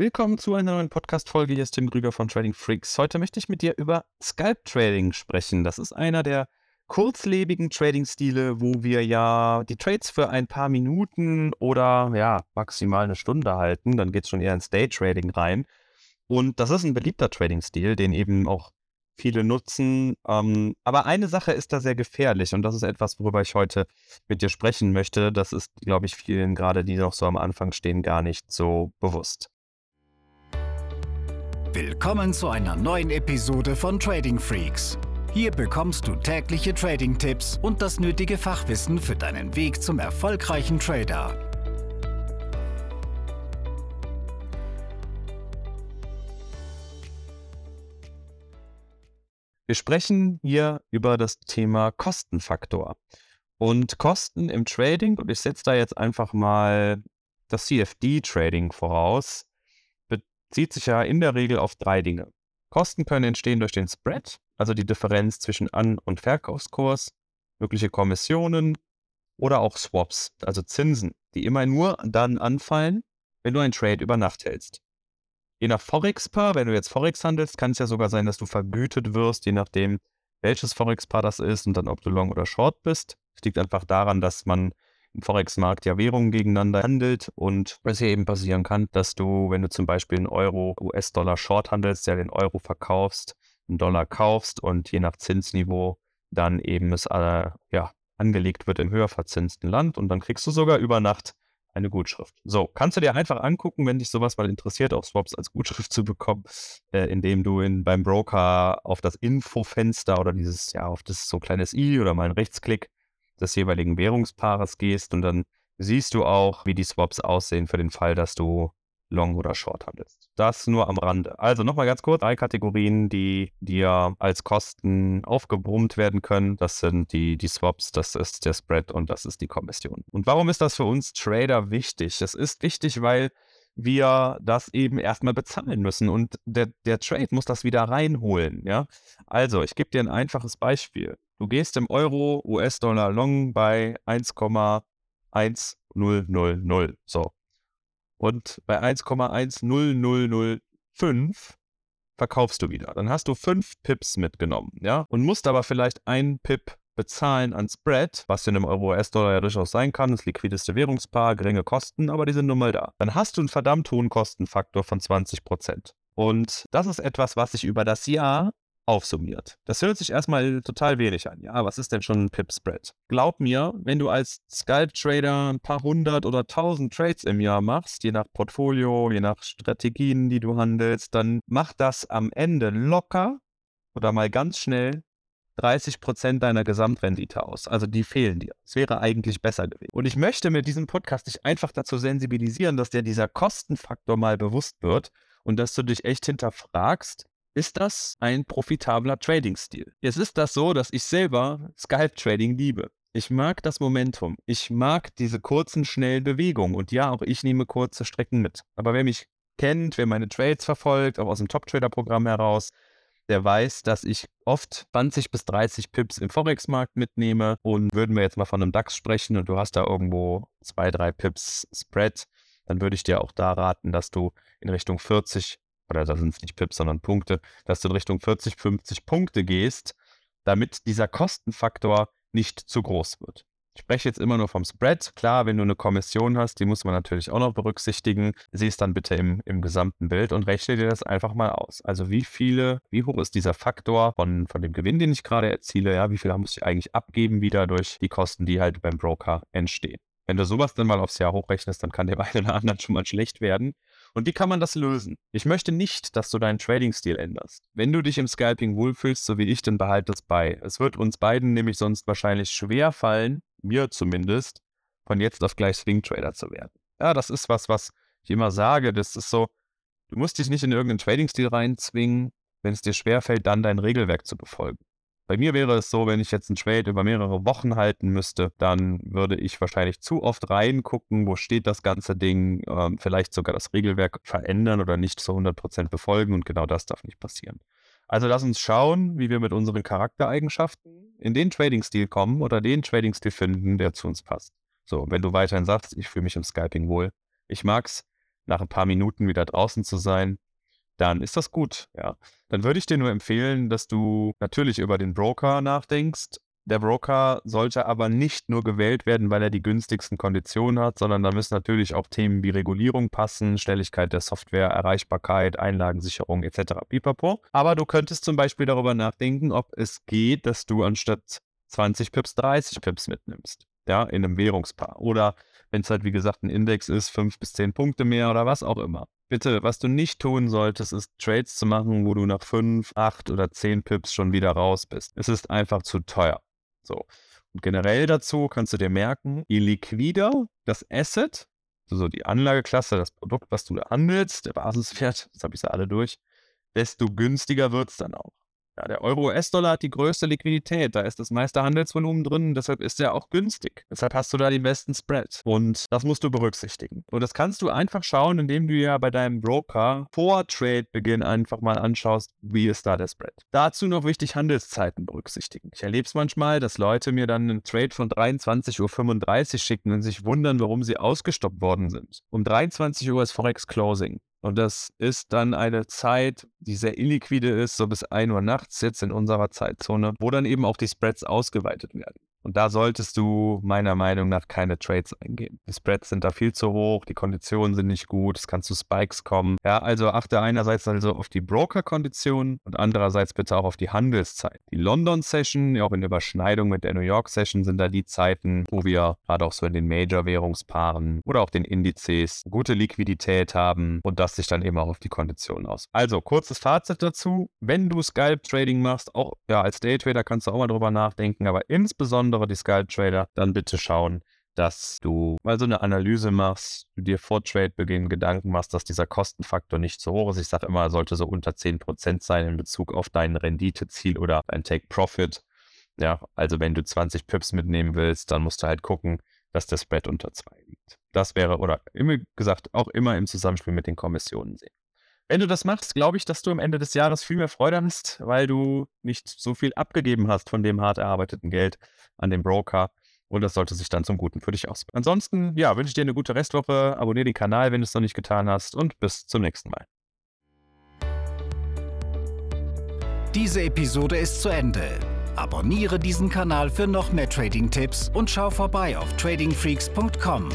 Willkommen zu einer neuen Podcast-Folge. Hier ist Tim Grüger von Trading Freaks. Heute möchte ich mit dir über Scalp Trading sprechen. Das ist einer der kurzlebigen Trading-Stile, wo wir ja die Trades für ein paar Minuten oder ja, maximal eine Stunde halten. Dann geht es schon eher ins Day-Trading rein. Und das ist ein beliebter Trading-Stil, den eben auch viele nutzen. Ähm, aber eine Sache ist da sehr gefährlich und das ist etwas, worüber ich heute mit dir sprechen möchte. Das ist, glaube ich, vielen gerade, die noch so am Anfang stehen, gar nicht so bewusst. Willkommen zu einer neuen Episode von Trading Freaks. Hier bekommst du tägliche Trading-Tipps und das nötige Fachwissen für deinen Weg zum erfolgreichen Trader. Wir sprechen hier über das Thema Kostenfaktor. Und Kosten im Trading, und ich setze da jetzt einfach mal das CFD-Trading voraus, bezieht sich ja in der Regel auf drei Dinge. Kosten können entstehen durch den Spread, also die Differenz zwischen An- und Verkaufskurs, mögliche Kommissionen oder auch Swaps, also Zinsen, die immer nur dann anfallen, wenn du einen Trade über Nacht hältst. Je nach Forex-Paar, wenn du jetzt Forex handelst, kann es ja sogar sein, dass du vergütet wirst, je nachdem, welches Forex-Paar das ist und dann ob du Long oder Short bist. Es liegt einfach daran, dass man im Forex-Markt ja Währungen gegeneinander handelt und es hier eben passieren kann, dass du, wenn du zum Beispiel einen Euro US-Dollar Short handelst, ja den Euro verkaufst, einen Dollar kaufst und je nach Zinsniveau dann eben es äh, ja, angelegt wird im höher verzinsten Land und dann kriegst du sogar über Nacht eine Gutschrift. So, kannst du dir einfach angucken, wenn dich sowas mal interessiert, auch Swaps als Gutschrift zu bekommen, äh, indem du in, beim Broker auf das Infofenster oder dieses, ja, auf das so kleines i oder mal einen Rechtsklick des jeweiligen Währungspaares gehst und dann siehst du auch, wie die Swaps aussehen für den Fall, dass du Long oder Short handelst. Das nur am Rande. Also nochmal ganz kurz, drei Kategorien, die dir als Kosten aufgebrummt werden können. Das sind die, die Swaps, das ist der Spread und das ist die Kommission. Und warum ist das für uns Trader wichtig? Das ist wichtig, weil wir das eben erstmal bezahlen müssen und der, der Trade muss das wieder reinholen. Ja? Also, ich gebe dir ein einfaches Beispiel. Du gehst im Euro US-Dollar Long bei 1,1000. So, und bei 1,10005 verkaufst du wieder. Dann hast du fünf Pips mitgenommen, ja, und musst aber vielleicht ein Pip bezahlen an Spread, was in einem Euro-US-Dollar ja durchaus sein kann, das liquideste Währungspaar, geringe Kosten, aber die sind nun mal da. Dann hast du einen verdammt hohen Kostenfaktor von 20%. Und das ist etwas, was sich über das Jahr aufsummiert. Das hört sich erstmal total wenig an. Ja, was ist denn schon ein Pip-Spread? Glaub mir, wenn du als Scalp-Trader ein paar hundert oder tausend Trades im Jahr machst, je nach Portfolio, je nach Strategien, die du handelst, dann macht das am Ende locker oder mal ganz schnell 30 Prozent deiner Gesamtrendite aus. Also die fehlen dir. Es wäre eigentlich besser gewesen. Und ich möchte mit diesem Podcast dich einfach dazu sensibilisieren, dass dir dieser Kostenfaktor mal bewusst wird und dass du dich echt hinterfragst, ist das ein profitabler Trading-Stil? Jetzt ist das so, dass ich selber Scalp-Trading liebe. Ich mag das Momentum. Ich mag diese kurzen, schnellen Bewegungen. Und ja, auch ich nehme kurze Strecken mit. Aber wer mich kennt, wer meine Trades verfolgt, auch aus dem Top-Trader-Programm heraus, der weiß, dass ich oft 20 bis 30 Pips im Forex-Markt mitnehme. Und würden wir jetzt mal von einem DAX sprechen und du hast da irgendwo zwei, drei Pips Spread, dann würde ich dir auch da raten, dass du in Richtung 40 oder da sind es nicht Pips, sondern Punkte, dass du in Richtung 40, 50 Punkte gehst, damit dieser Kostenfaktor nicht zu groß wird. Ich spreche jetzt immer nur vom Spread. Klar, wenn du eine Kommission hast, die muss man natürlich auch noch berücksichtigen. Sieh es dann bitte im, im gesamten Bild und rechne dir das einfach mal aus. Also wie viele, wie hoch ist dieser Faktor von, von dem Gewinn, den ich gerade erziele? Ja, wie viel muss ich eigentlich abgeben wieder durch die Kosten, die halt beim Broker entstehen? Wenn du sowas dann mal aufs Jahr hochrechnest, dann kann dem einen oder anderen schon mal schlecht werden. Und wie kann man das lösen? Ich möchte nicht, dass du deinen Trading-Stil änderst. Wenn du dich im Scalping wohlfühlst, so wie ich, dann behalte es bei. Es wird uns beiden nämlich sonst wahrscheinlich schwer fallen, mir zumindest, von jetzt auf gleich Swing-Trader zu werden. Ja, das ist was, was ich immer sage. Das ist so, du musst dich nicht in irgendeinen Trading-Stil reinzwingen, wenn es dir schwerfällt, dann dein Regelwerk zu befolgen. Bei mir wäre es so, wenn ich jetzt einen Trade über mehrere Wochen halten müsste, dann würde ich wahrscheinlich zu oft reingucken, wo steht das ganze Ding, ähm, vielleicht sogar das Regelwerk verändern oder nicht zu 100% befolgen und genau das darf nicht passieren. Also lass uns schauen, wie wir mit unseren Charaktereigenschaften in den Trading-Stil kommen oder den Trading-Stil finden, der zu uns passt. So, wenn du weiterhin sagst, ich fühle mich im Skyping wohl, ich mag's, nach ein paar Minuten wieder draußen zu sein, dann ist das gut, ja. Dann würde ich dir nur empfehlen, dass du natürlich über den Broker nachdenkst. Der Broker sollte aber nicht nur gewählt werden, weil er die günstigsten Konditionen hat, sondern da müssen natürlich auch Themen wie Regulierung passen, Schnelligkeit der Software, Erreichbarkeit, Einlagensicherung etc. Pipapo. Aber du könntest zum Beispiel darüber nachdenken, ob es geht, dass du anstatt 20 Pips 30 Pips mitnimmst. Ja, in einem Währungspaar. Oder wenn es halt, wie gesagt, ein Index ist, 5 bis 10 Punkte mehr oder was auch immer. Bitte, was du nicht tun solltest, ist Trades zu machen, wo du nach 5, 8 oder 10 Pips schon wieder raus bist. Es ist einfach zu teuer. So. Und generell dazu kannst du dir merken, je liquider das Asset, also die Anlageklasse, das Produkt, was du da handelst, der Basiswert, das habe ich ja alle durch, desto günstiger wird es dann auch. Ja, der Euro-US-Dollar hat die größte Liquidität, da ist das meiste Handelsvolumen drin, deshalb ist er auch günstig. Deshalb hast du da den besten Spread. Und das musst du berücksichtigen. Und das kannst du einfach schauen, indem du ja bei deinem Broker vor Trade-Beginn einfach mal anschaust, wie ist da der Spread. Dazu noch wichtig, Handelszeiten berücksichtigen. Ich erlebe es manchmal, dass Leute mir dann einen Trade von 23.35 Uhr schicken und sich wundern, warum sie ausgestoppt worden sind. Um 23 Uhr ist Forex Closing. Und das ist dann eine Zeit, die sehr illiquide ist, so bis 1 Uhr nachts jetzt in unserer Zeitzone, wo dann eben auch die Spreads ausgeweitet werden. Und da solltest du meiner Meinung nach keine Trades eingehen. Die Spreads sind da viel zu hoch, die Konditionen sind nicht gut, es kann zu Spikes kommen. Ja, also achte einerseits also auf die Broker-Konditionen und andererseits bitte auch auf die Handelszeit. Die London-Session, auch in Überschneidung mit der New York-Session, sind da die Zeiten, wo wir gerade auch so in den Major-Währungspaaren oder auch den Indizes gute Liquidität haben und das sich dann eben auch auf die Konditionen aus. Also, kurzes Fazit dazu. Wenn du Scalp-Trading machst, auch ja, als Daytrader kannst du auch mal drüber nachdenken, aber insbesondere insbesondere die Scalp-Trader, dann bitte schauen, dass du mal so eine Analyse machst, du dir vor Trade-Beginn Gedanken machst, dass dieser Kostenfaktor nicht so hoch ist. Ich sage immer, er sollte so unter 10% sein in Bezug auf dein Renditeziel oder dein Take-Profit. Ja, also wenn du 20 Pips mitnehmen willst, dann musst du halt gucken, dass der Spread unter 2 liegt. Das wäre, oder immer gesagt, auch immer im Zusammenspiel mit den Kommissionen sehen. Wenn du das machst, glaube ich, dass du am Ende des Jahres viel mehr Freude hast, weil du nicht so viel abgegeben hast von dem hart erarbeiteten Geld an den Broker. Und das sollte sich dann zum Guten für dich aus. Ansonsten, ja, wünsche ich dir eine gute Restwoche. Abonniere den Kanal, wenn du es noch nicht getan hast. Und bis zum nächsten Mal. Diese Episode ist zu Ende. Abonniere diesen Kanal für noch mehr Trading-Tipps und schau vorbei auf tradingfreaks.com.